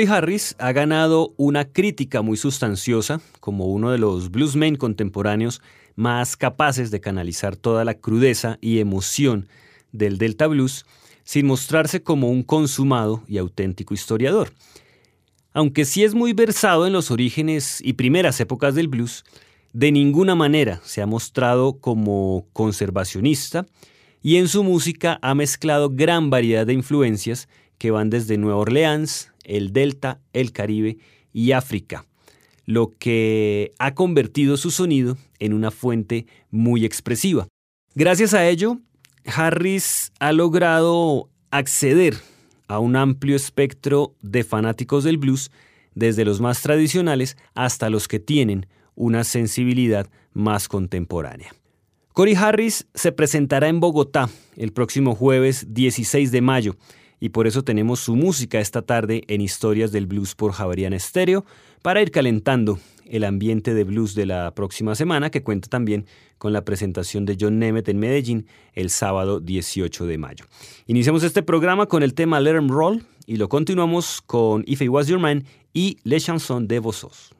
Corey Harris ha ganado una crítica muy sustanciosa como uno de los bluesmen contemporáneos más capaces de canalizar toda la crudeza y emoción del Delta Blues sin mostrarse como un consumado y auténtico historiador. Aunque sí es muy versado en los orígenes y primeras épocas del blues, de ninguna manera se ha mostrado como conservacionista y en su música ha mezclado gran variedad de influencias que van desde Nueva Orleans, el Delta, el Caribe y África, lo que ha convertido su sonido en una fuente muy expresiva. Gracias a ello, Harris ha logrado acceder a un amplio espectro de fanáticos del blues, desde los más tradicionales hasta los que tienen una sensibilidad más contemporánea. Cory Harris se presentará en Bogotá el próximo jueves 16 de mayo y por eso tenemos su música esta tarde en Historias del Blues por Javerian Estéreo para ir calentando el ambiente de blues de la próxima semana que cuenta también con la presentación de John Nemeth en Medellín el sábado 18 de mayo. Iniciamos este programa con el tema Let 'em Roll y lo continuamos con If It Was Your Man y Les Chansons de Vossos.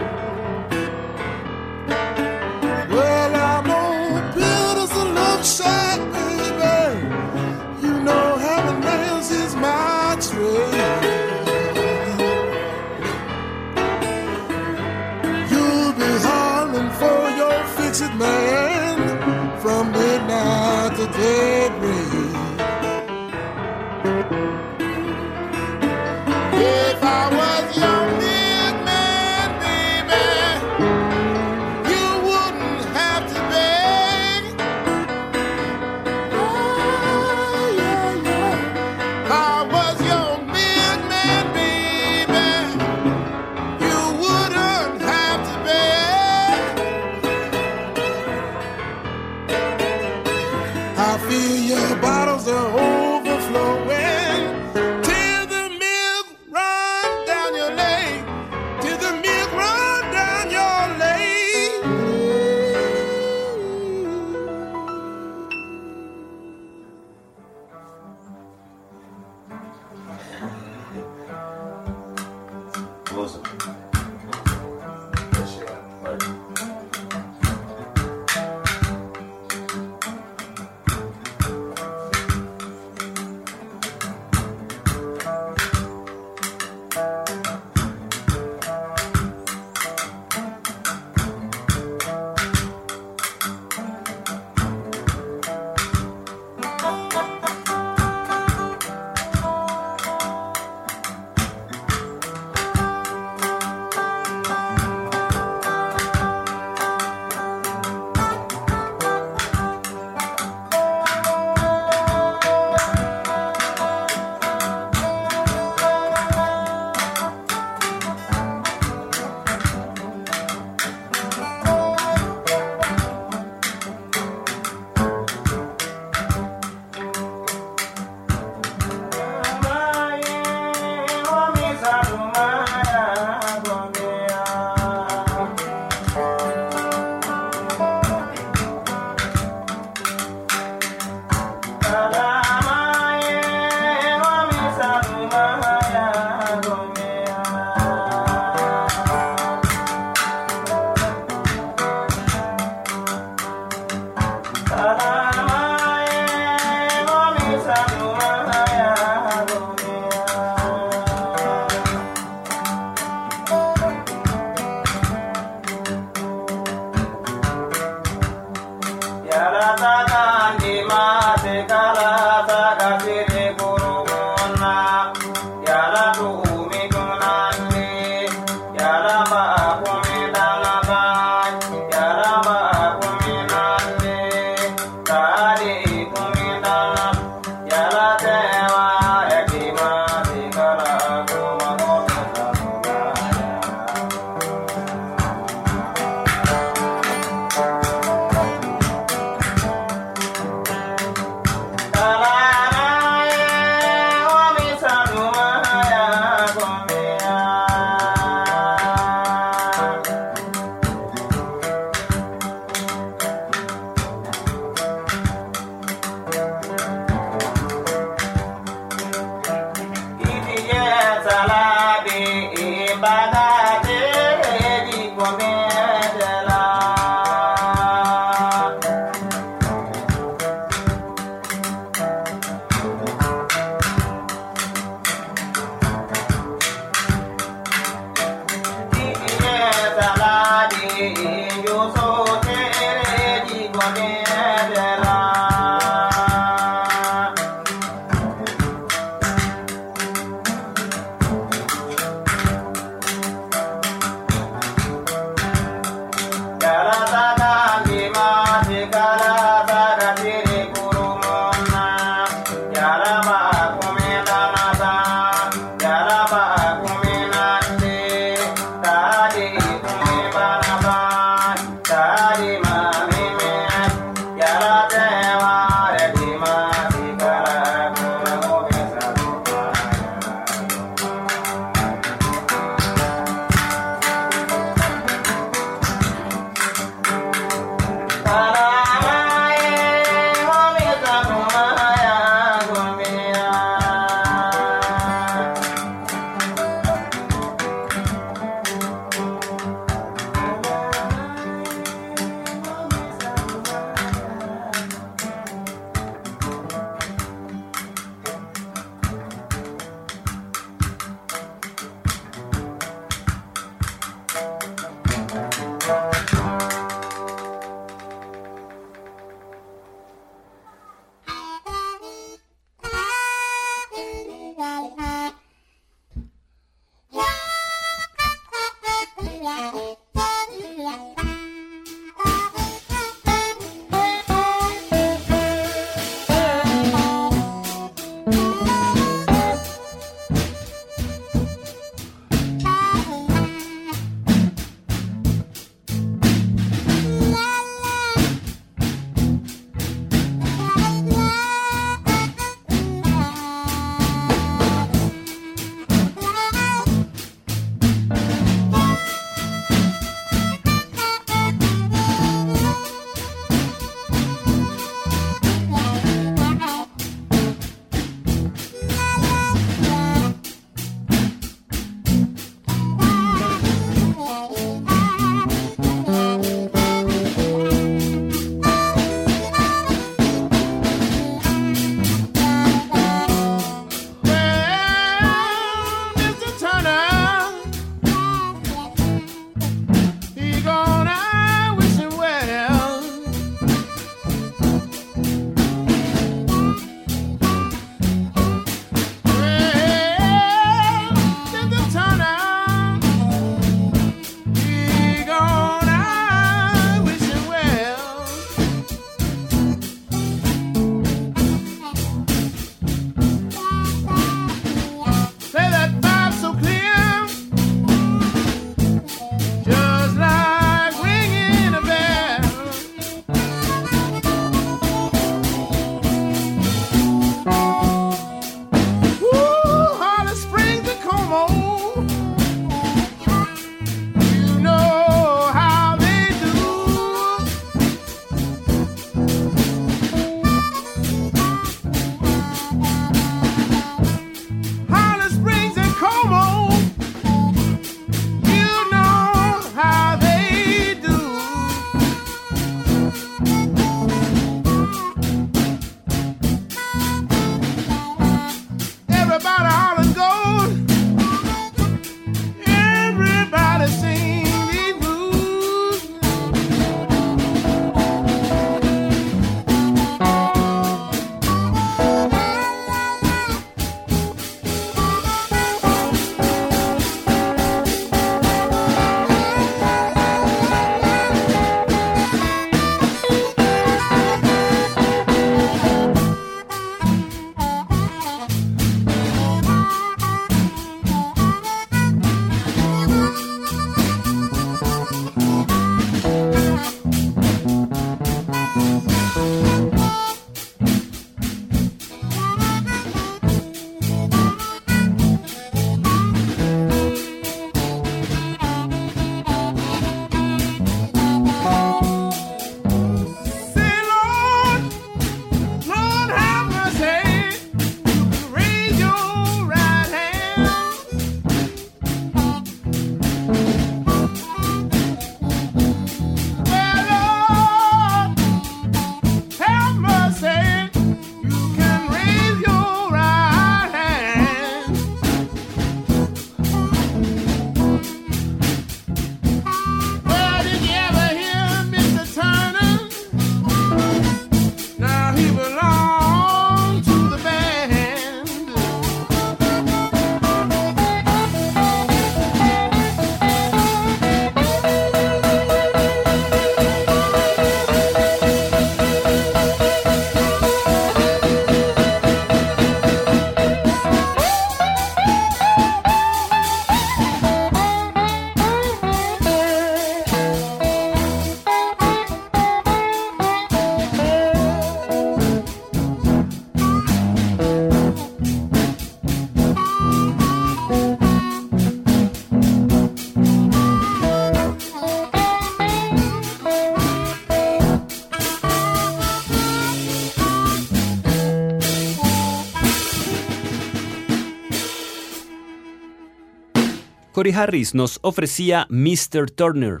Harris nos ofrecía Mr. Turner.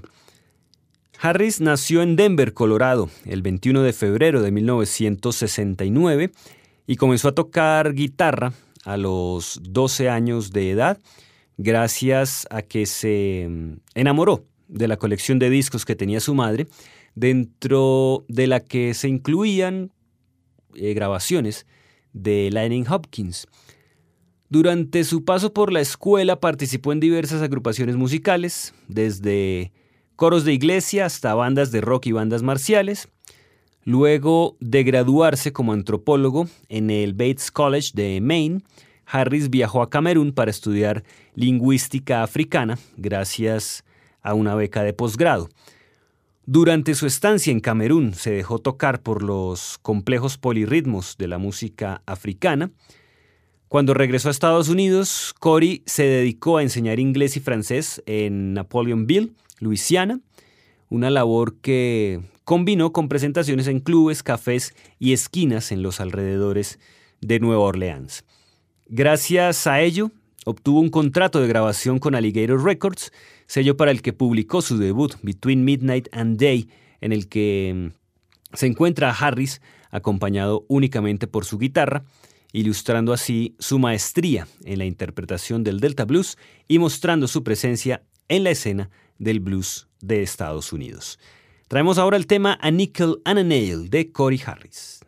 Harris nació en Denver, Colorado, el 21 de febrero de 1969 y comenzó a tocar guitarra a los 12 años de edad gracias a que se mm, enamoró de la colección de discos que tenía su madre, dentro de la que se incluían eh, grabaciones de Lightning Hopkins. Durante su paso por la escuela participó en diversas agrupaciones musicales, desde coros de iglesia hasta bandas de rock y bandas marciales. Luego de graduarse como antropólogo en el Bates College de Maine, Harris viajó a Camerún para estudiar lingüística africana gracias a una beca de posgrado. Durante su estancia en Camerún se dejó tocar por los complejos polirritmos de la música africana. Cuando regresó a Estados Unidos, Cory se dedicó a enseñar inglés y francés en Napoleonville, Luisiana, una labor que combinó con presentaciones en clubes, cafés y esquinas en los alrededores de Nueva Orleans. Gracias a ello, obtuvo un contrato de grabación con Alligator Records, sello para el que publicó su debut, Between Midnight and Day, en el que mm, se encuentra a Harris acompañado únicamente por su guitarra, ilustrando así su maestría en la interpretación del Delta Blues y mostrando su presencia en la escena del blues de Estados Unidos. Traemos ahora el tema A Nickel and a Nail de Cory Harris.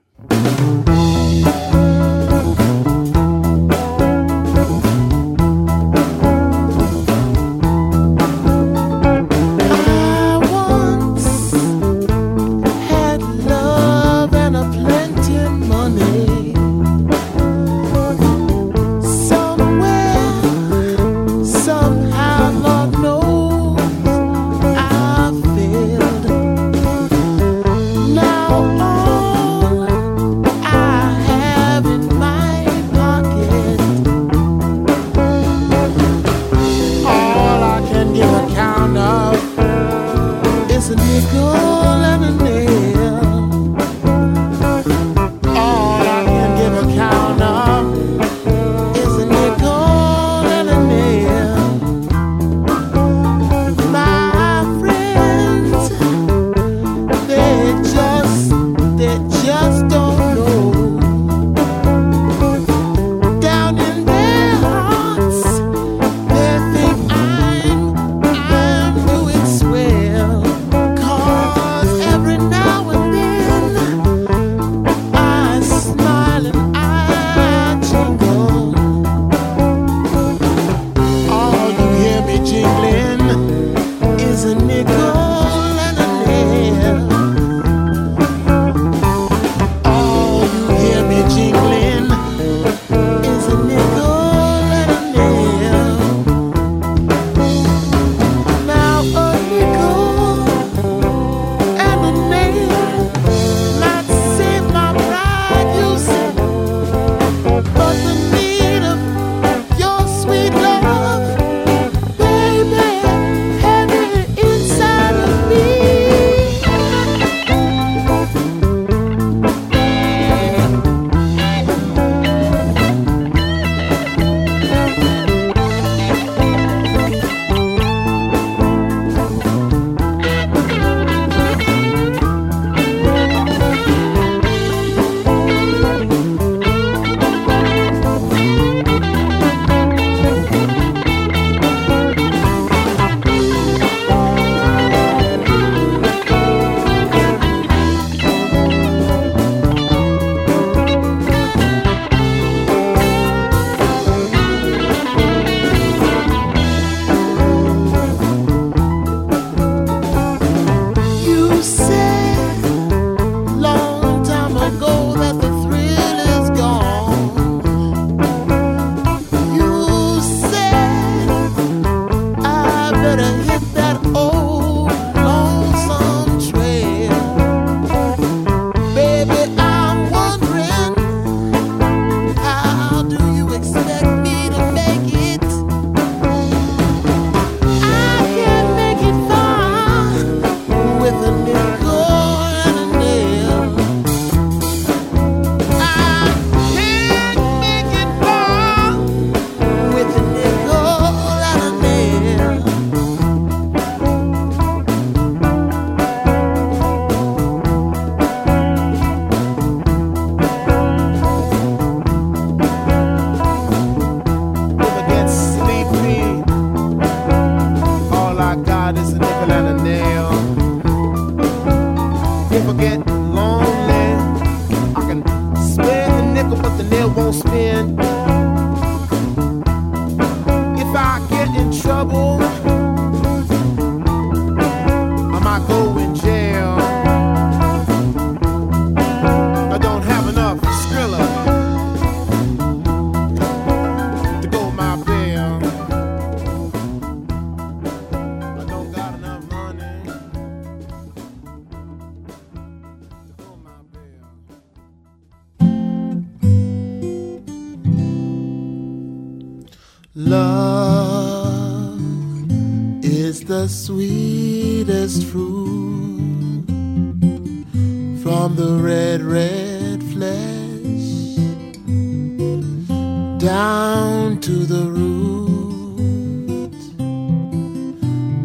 Down to the root.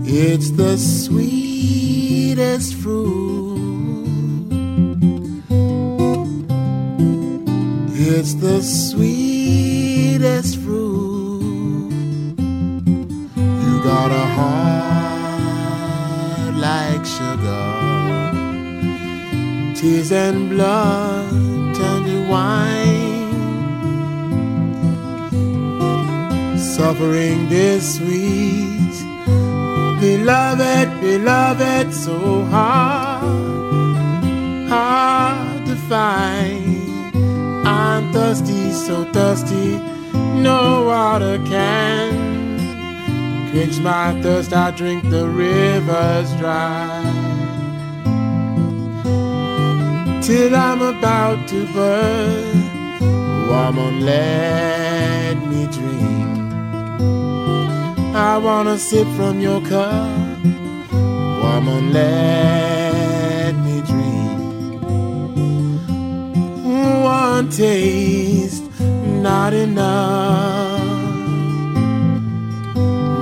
It's the sweetest fruit. It's the sweetest fruit. You got a heart like sugar. Tears and blood turn to wine. Suffering this sweet. Beloved, beloved, so hard, hard to find. I'm thirsty, so thirsty, no water can quench my thirst. I drink the rivers dry till I'm about to burn. Woman, let me drink. I wanna sip from your cup. Woman, let me drink one taste, not enough,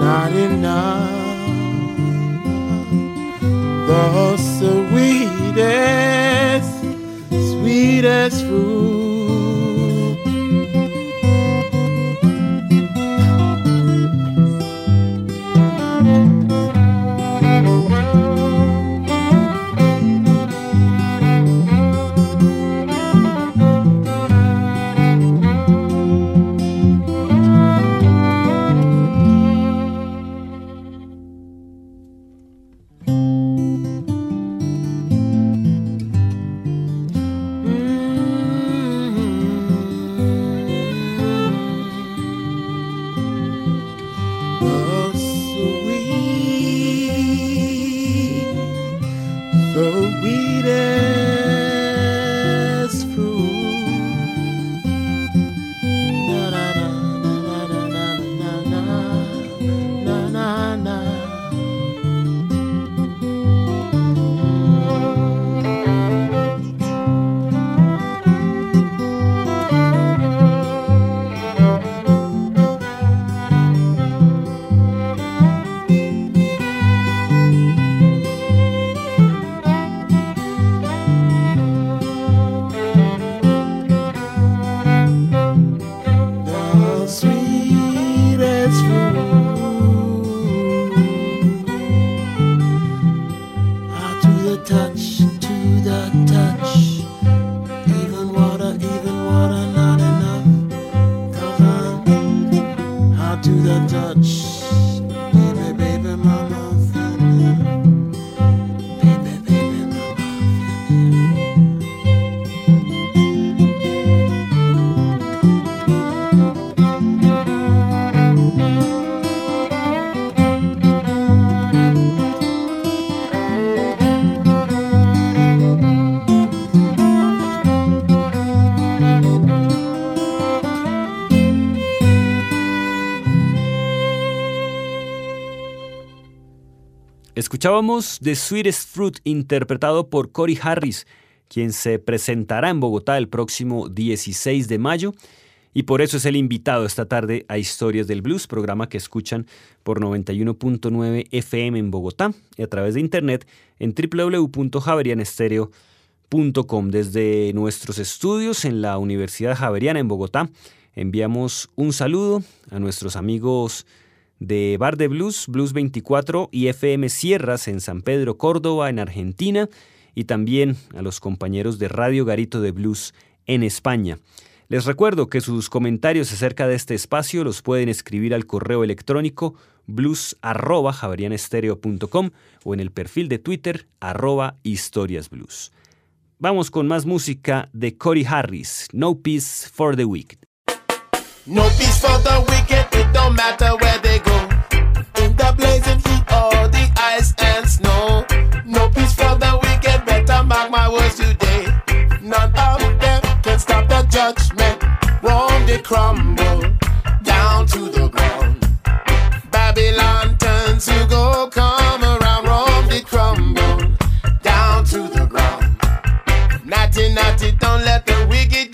not enough. The sweetest, sweetest fruit. Escuchábamos The Sweetest Fruit interpretado por Cory Harris, quien se presentará en Bogotá el próximo 16 de mayo y por eso es el invitado esta tarde a Historias del Blues, programa que escuchan por 91.9 FM en Bogotá y a través de internet en www.javerianestereo.com. Desde nuestros estudios en la Universidad Javeriana en Bogotá enviamos un saludo a nuestros amigos de Bar de Blues, Blues 24 y FM Sierras en San Pedro, Córdoba, en Argentina, y también a los compañeros de Radio Garito de Blues en España. Les recuerdo que sus comentarios acerca de este espacio los pueden escribir al correo electrónico blues@javerianestereo.com o en el perfil de Twitter arroba historiasblues. Vamos con más música de Cory Harris, No Peace for the Wicked. No peace for the wicked, it don't matter where It crumble down to the ground. Babylon turns to go, come around. Rome they crumble down to the ground. Natty, natty, don't let the wicked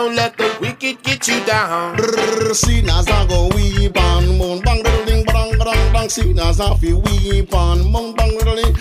don't let the wicked get you down. Sinners a go weep and moan bang ding bang bang bang sinners a fi weep and moan bang ding.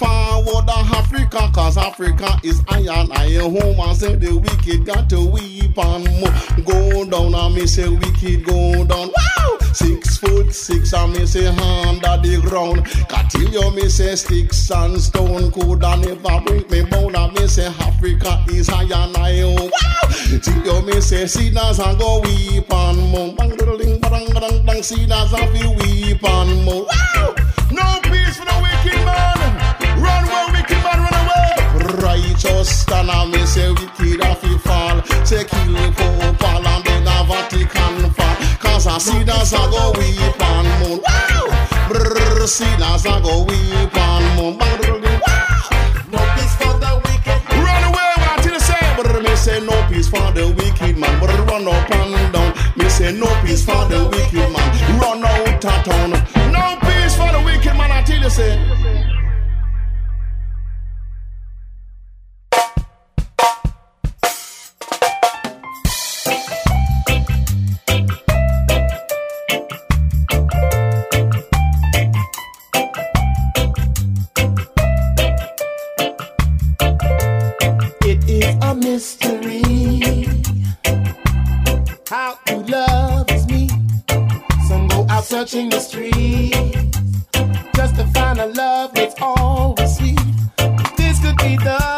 Forward Africa cause Africa is iron iron home and say the wicked got to weep and moan go down and me say wicked go down. Wow six foot six and me say under the ground. Catillo me say sticks and stone. Could and never break me bone. And me say Africa is iron iron wow! See you me say sinners a go weep and moan bang ding bang bang bang sinners a fi weep and moan wow! No peace for the wicked man. Run where wicked man run away. Righteous stand and me say wicked a fi fall. Say kill Pope Paul and then a Vatican fall cause a sinners a go weep and moan wow brrr sinners a go weep moan bang wow No peace for the wicked. Run away, what you say? But me say no peace for the wicked man. But run up and down. Me say no peace for the wicked man. Run out of town. No peace for the wicked man. I tell you say. A mystery how to love is me. Some go out searching the streets just to find a love that's always sweet. This could be the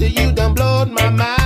You done blowed my mind,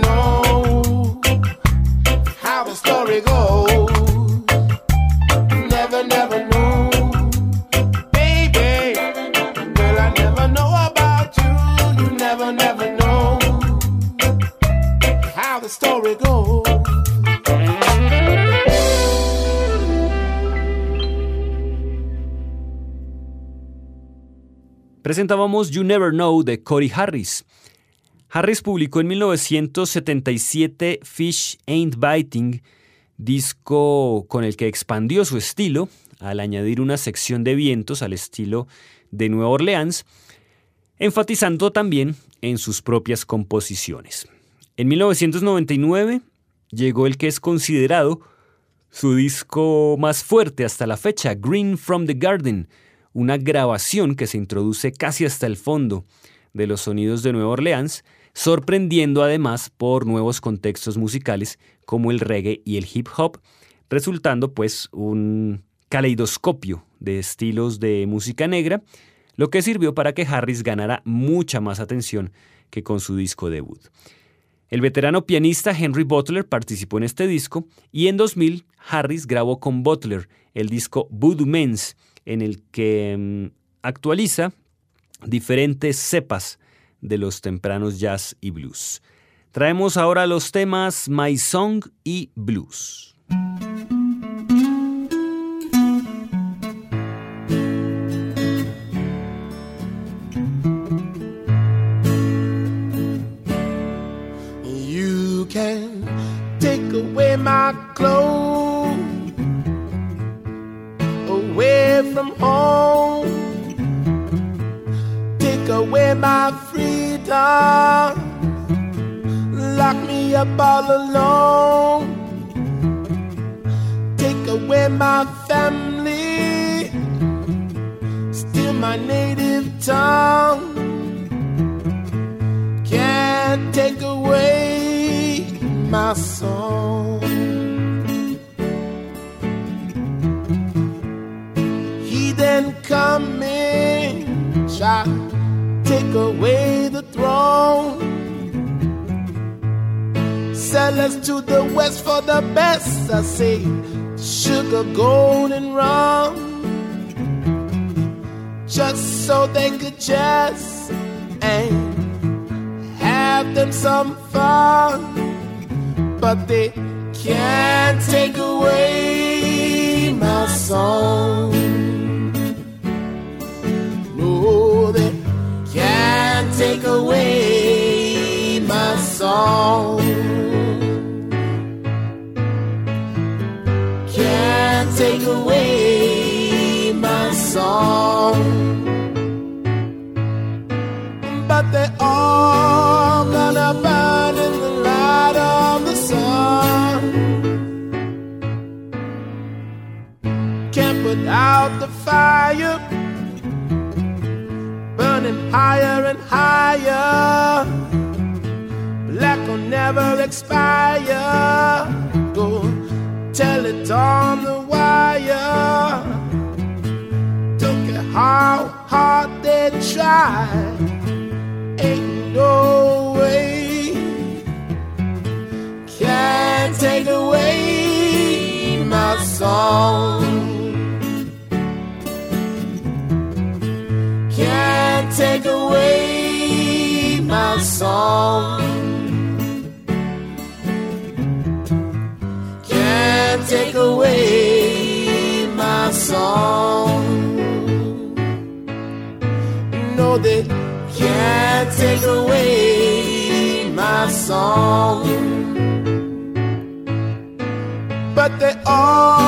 know how the story goes. Never, never know. Baby, girl, I never know about you. You never, never know how the story goes. Presentábamos You Never Know de Corey Harris. Harris publicó en 1977 Fish Ain't Biting, disco con el que expandió su estilo al añadir una sección de vientos al estilo de Nueva Orleans, enfatizando también en sus propias composiciones. En 1999 llegó el que es considerado su disco más fuerte hasta la fecha, Green from the Garden, una grabación que se introduce casi hasta el fondo de los sonidos de Nueva Orleans, sorprendiendo además por nuevos contextos musicales como el reggae y el hip hop, resultando pues un caleidoscopio de estilos de música negra, lo que sirvió para que Harris ganara mucha más atención que con su disco debut. El veterano pianista Henry Butler participó en este disco y en 2000 Harris grabó con Butler el disco Voodoo Men's, en el que mm, actualiza diferentes cepas de los tempranos jazz y blues. Traemos ahora los temas My Song y Blues. My away from home, away my freedom, lock me up all alone, take away my family, steal my native tongue. Can't take away my song. He then come in, try take away the throne. Sell us to the west for the best, I say, sugar, gold, and rum. Just so they could just and have them some fun, but they can't take away my song. Take away my song. Can't take away my song but they all gonna burn in the light of the sun. Can't put out the fire, higher and higher. Black will never expire. Go tell it on the wire. Don't care how hard they try know they can't take away my song. But they all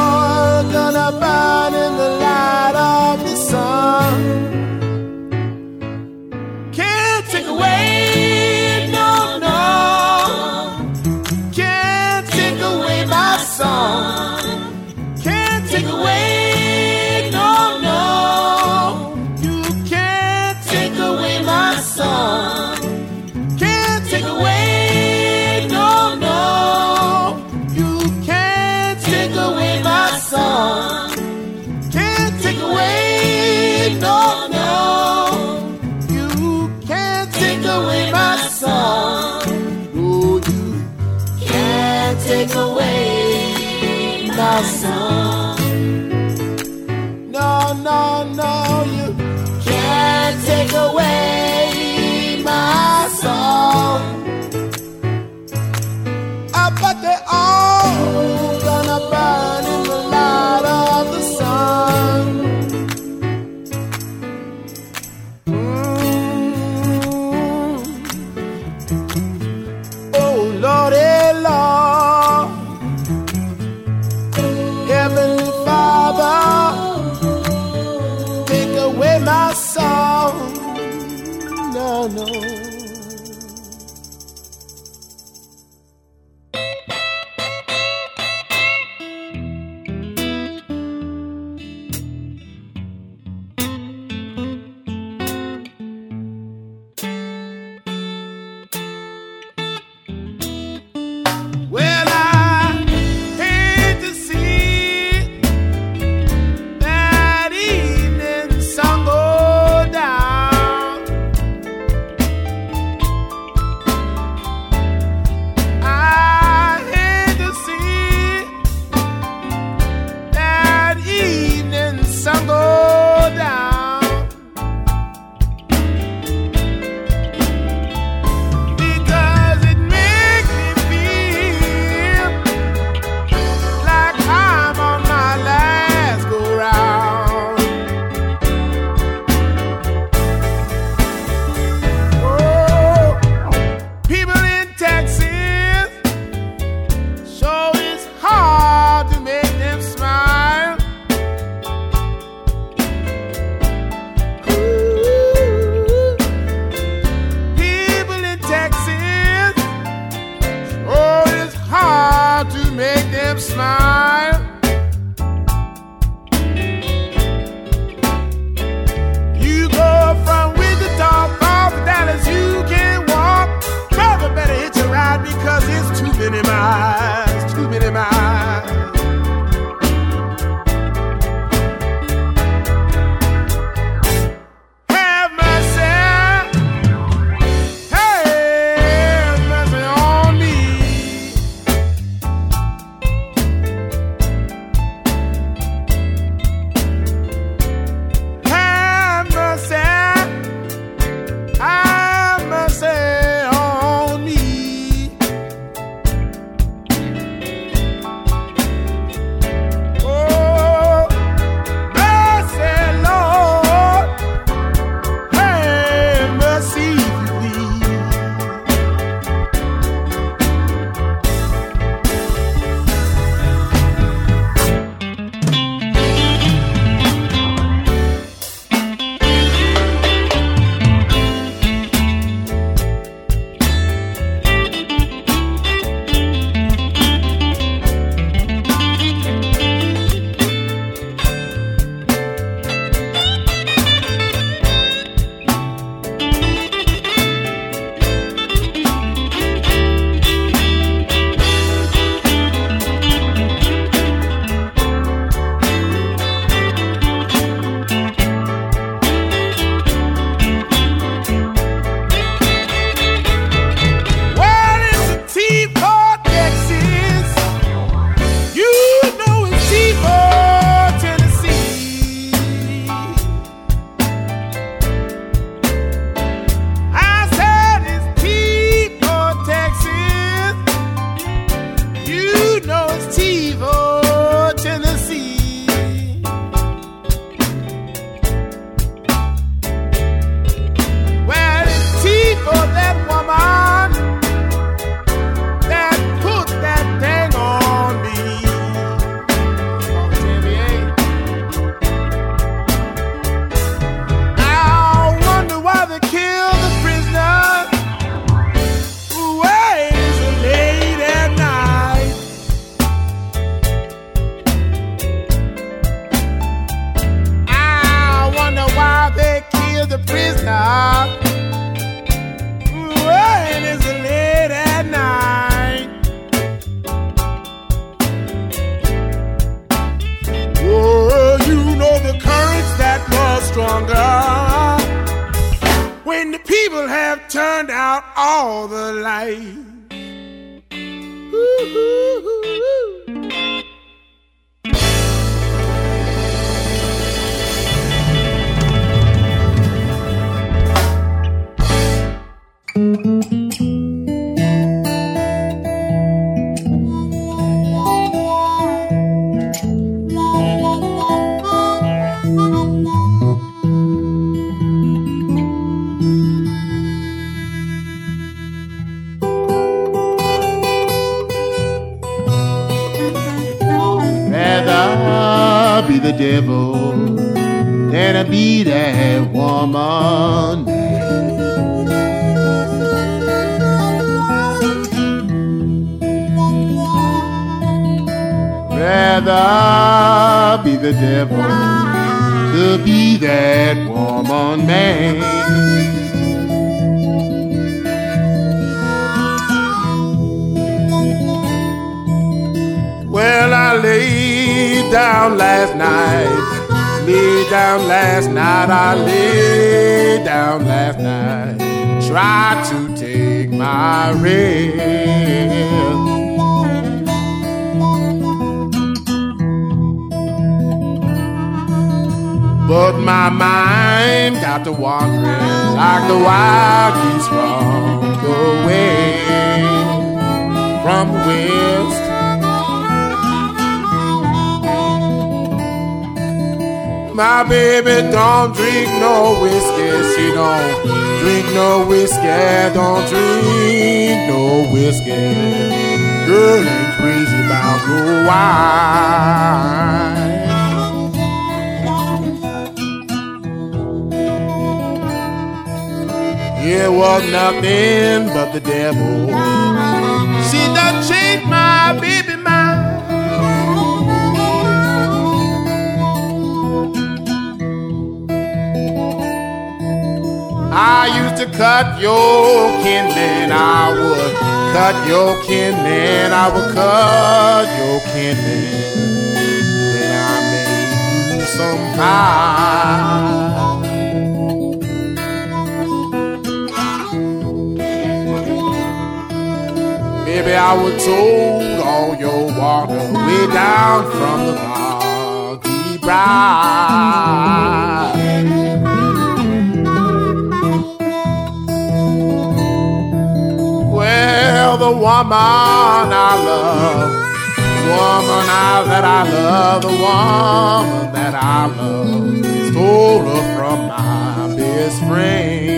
Rather be the devil to be that woman man. Well, I laid down last night. Laid down last night. I laid down last night. Tried to take my rest. But my mind got to wandering like the wild geese from the west, from the west. My baby don't drink no whiskey. She don't drink no whiskey. Don't drink no whiskey. Girl ain't crazy about no wine. It was nothing but the devil. She done changed my baby mind. I used to cut your kindling, I would cut your kindling, I would cut your kindling. Then I made you some pie. Baby, I would told all your water way down from the boggy bride. Well, the woman I love, woman I, that I love, the woman that I love, stole her from my best friend.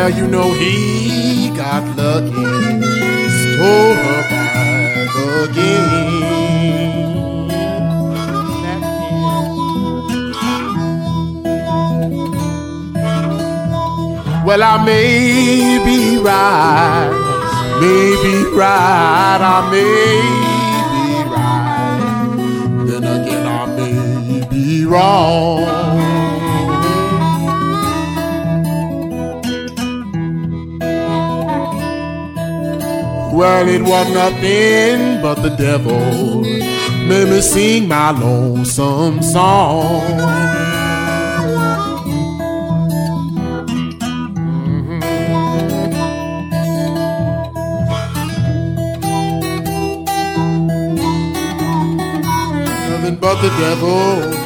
Well, you know he got lucky, stole her back again. Well, I may be right, may be right, I may be right. Then again, I may be wrong. Well, it was nothing but the devil made me sing my lonesome song. Mm-hmm. Nothing but the devil.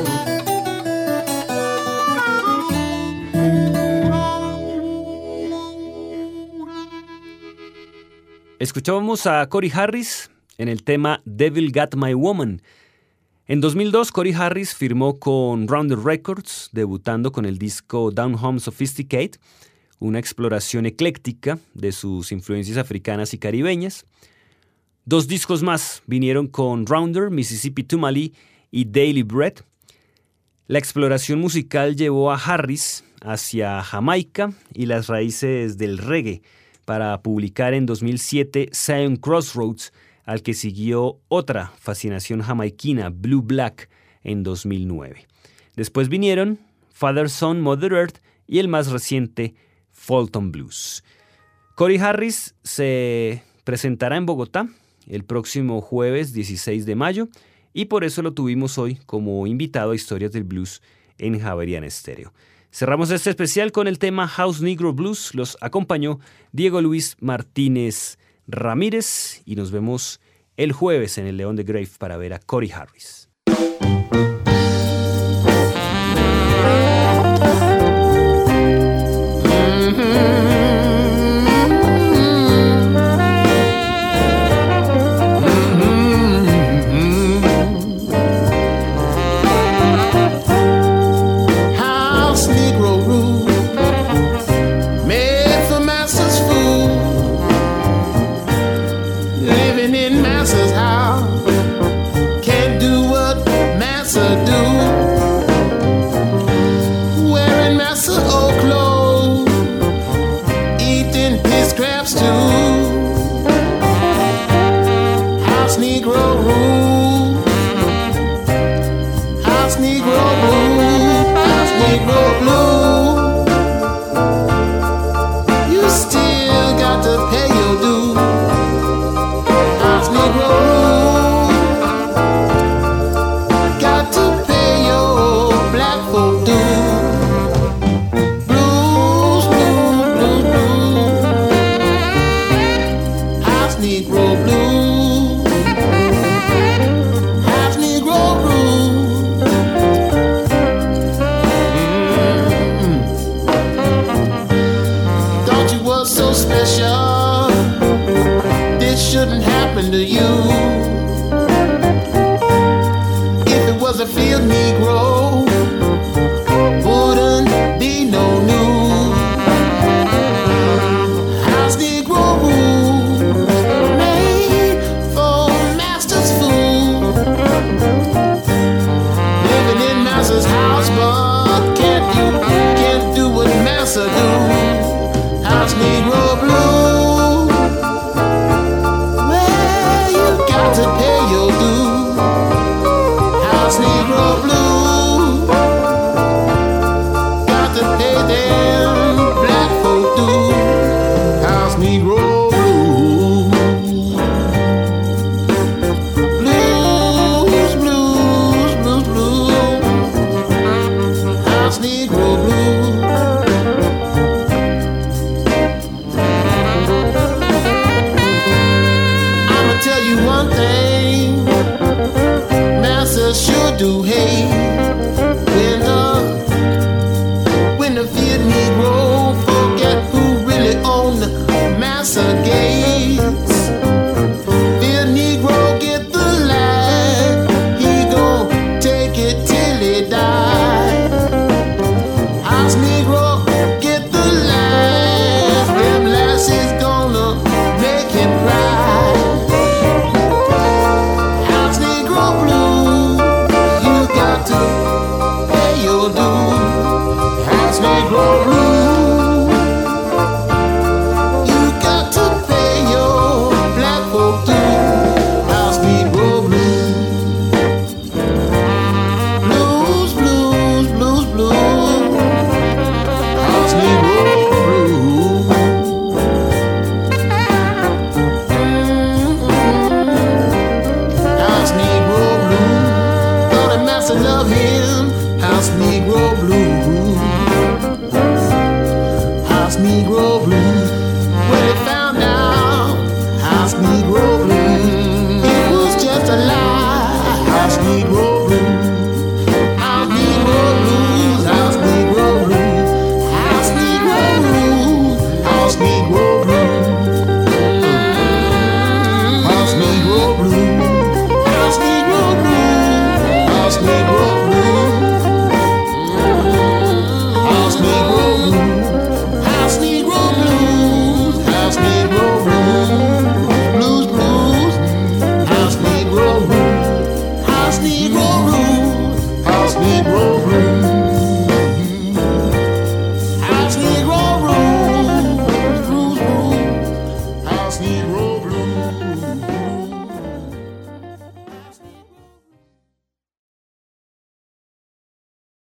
Escuchábamos a Cory Harris en el tema Devil Got My Woman. En 2002, Cory Harris firmó con Rounder Records, debutando con el disco Down Home Sophisticate, una exploración ecléctica de sus influencias africanas y caribeñas. Dos discos más vinieron con Rounder, Mississippi to Mali y Daily Bread. La exploración musical llevó a Harris hacia Jamaica y las raíces del reggae para publicar en 2007 Zion Crossroads, al que siguió otra fascinación jamaiquina, Blue Black, en 2009. Después vinieron Father Son, Mother Earth y el más reciente, Fulton Blues. Corey Harris se presentará en Bogotá el próximo jueves 16 de mayo y por eso lo tuvimos hoy como invitado a Historias del Blues en Javerian Estéreo. Cerramos este especial con el tema House Negro Blues. Los acompañó Diego Luis Martínez Ramírez y nos vemos el jueves en el León de Grave para ver a Cory Harris.